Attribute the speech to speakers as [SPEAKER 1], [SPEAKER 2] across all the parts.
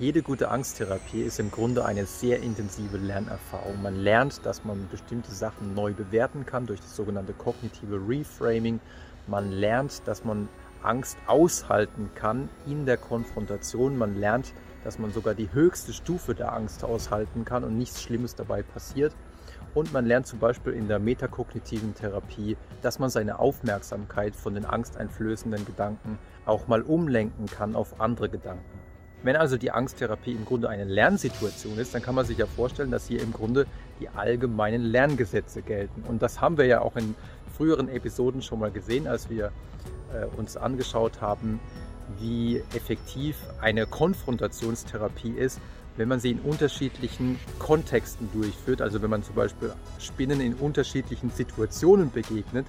[SPEAKER 1] Jede gute Angsttherapie ist im Grunde eine sehr intensive Lernerfahrung. Man lernt, dass man bestimmte Sachen neu bewerten kann durch das sogenannte kognitive Reframing. Man lernt, dass man Angst aushalten kann in der Konfrontation. Man lernt, dass man sogar die höchste Stufe der Angst aushalten kann und nichts Schlimmes dabei passiert. Und man lernt zum Beispiel in der metakognitiven Therapie, dass man seine Aufmerksamkeit von den angsteinflößenden Gedanken auch mal umlenken kann auf andere Gedanken. Wenn also die Angsttherapie im Grunde eine Lernsituation ist, dann kann man sich ja vorstellen, dass hier im Grunde die allgemeinen Lerngesetze gelten. Und das haben wir ja auch in früheren Episoden schon mal gesehen, als wir äh, uns angeschaut haben, wie effektiv eine Konfrontationstherapie ist, wenn man sie in unterschiedlichen Kontexten durchführt. Also wenn man zum Beispiel Spinnen in unterschiedlichen Situationen begegnet,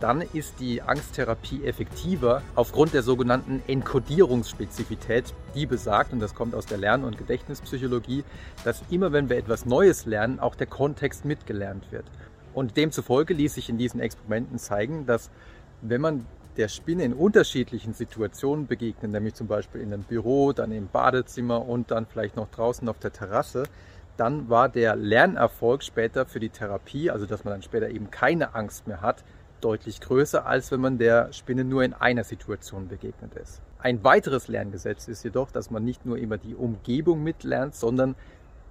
[SPEAKER 1] dann ist die Angsttherapie effektiver aufgrund der sogenannten Enkodierungsspezifität, die besagt, und das kommt aus der Lern- und Gedächtnispsychologie, dass immer wenn wir etwas Neues lernen, auch der Kontext mitgelernt wird. Und demzufolge ließ sich in diesen Experimenten zeigen, dass wenn man der Spinne in unterschiedlichen Situationen begegnet, nämlich zum Beispiel in einem Büro, dann im Badezimmer und dann vielleicht noch draußen auf der Terrasse, dann war der Lernerfolg später für die Therapie, also dass man dann später eben keine Angst mehr hat, deutlich größer, als wenn man der Spinne nur in einer Situation begegnet ist. Ein weiteres Lerngesetz ist jedoch, dass man nicht nur immer die Umgebung mitlernt, sondern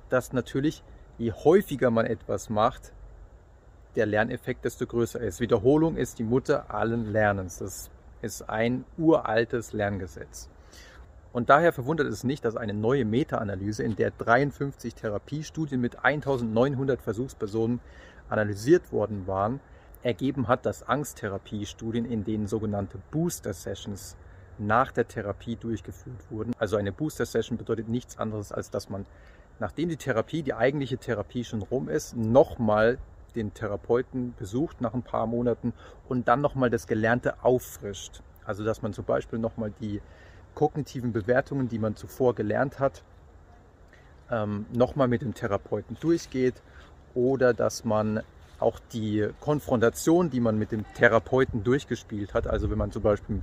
[SPEAKER 1] dass natürlich, je häufiger man etwas macht, der Lerneffekt desto größer ist. Wiederholung ist die Mutter allen Lernens. Das ist ein uraltes Lerngesetz. Und daher verwundert es nicht, dass eine neue Meta-Analyse, in der 53 Therapiestudien mit 1900 Versuchspersonen analysiert worden waren, ergeben hat, dass Angsttherapiestudien, in denen sogenannte Booster Sessions nach der Therapie durchgeführt wurden. Also eine Booster Session bedeutet nichts anderes, als dass man, nachdem die Therapie, die eigentliche Therapie schon rum ist, nochmal den Therapeuten besucht nach ein paar Monaten und dann nochmal das Gelernte auffrischt. Also dass man zum Beispiel nochmal die kognitiven Bewertungen, die man zuvor gelernt hat, ähm, nochmal mit dem Therapeuten durchgeht oder dass man auch die Konfrontation, die man mit dem Therapeuten durchgespielt hat, also wenn man zum Beispiel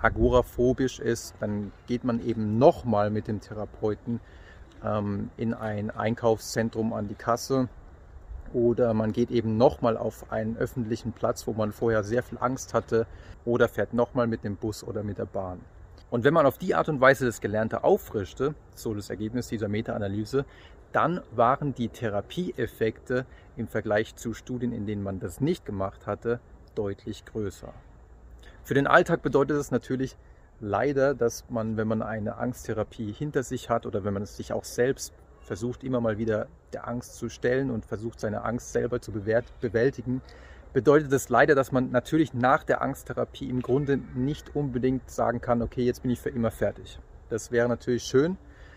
[SPEAKER 1] agoraphobisch ist, dann geht man eben nochmal mit dem Therapeuten ähm, in ein Einkaufszentrum an die Kasse. Oder man geht eben nochmal auf einen öffentlichen Platz, wo man vorher sehr viel Angst hatte. Oder fährt nochmal mit dem Bus oder mit der Bahn. Und wenn man auf die Art und Weise das Gelernte auffrischte, so das Ergebnis dieser Meta-Analyse, dann waren die Therapieeffekte im Vergleich zu Studien, in denen man das nicht gemacht hatte, deutlich größer. Für den Alltag bedeutet es natürlich leider, dass man, wenn man eine Angsttherapie hinter sich hat oder wenn man es sich auch selbst versucht, immer mal wieder der Angst zu stellen und versucht, seine Angst selber zu bewältigen, bedeutet es leider, dass man natürlich nach der Angsttherapie im Grunde nicht unbedingt sagen kann, okay, jetzt bin ich für immer fertig. Das wäre natürlich schön,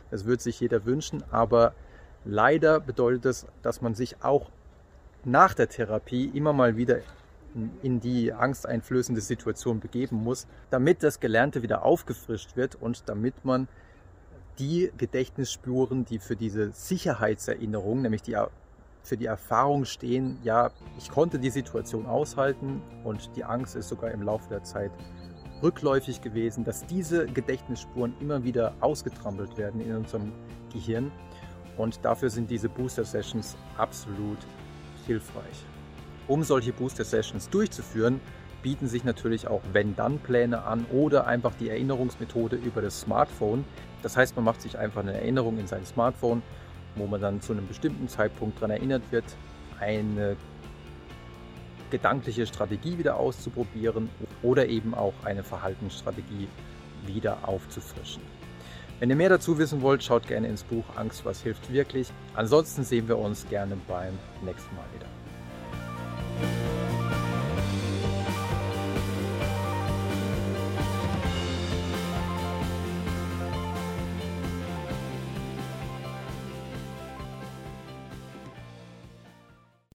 [SPEAKER 1] das würde sich jeder wünschen, aber Leider bedeutet es, dass man sich auch nach der Therapie immer mal wieder in die angsteinflößende Situation begeben muss, damit das Gelernte wieder aufgefrischt wird und damit man die Gedächtnisspuren, die für diese Sicherheitserinnerung, nämlich die für die Erfahrung stehen, ja, ich konnte die Situation aushalten und die Angst ist sogar im Laufe der Zeit rückläufig gewesen, dass diese Gedächtnisspuren immer wieder ausgetrampelt werden in unserem Gehirn und dafür sind diese Booster Sessions absolut hilfreich. Um solche Booster Sessions durchzuführen, bieten sich natürlich auch Wenn-Dann-Pläne an oder einfach die Erinnerungsmethode über das Smartphone. Das heißt, man macht sich einfach eine Erinnerung in sein Smartphone, wo man dann zu einem bestimmten Zeitpunkt daran erinnert wird, eine gedankliche Strategie wieder auszuprobieren oder eben auch eine Verhaltensstrategie wieder aufzufrischen. Wenn ihr mehr dazu wissen wollt, schaut gerne ins Buch Angst, was hilft wirklich. Ansonsten sehen wir uns gerne beim nächsten Mal wieder.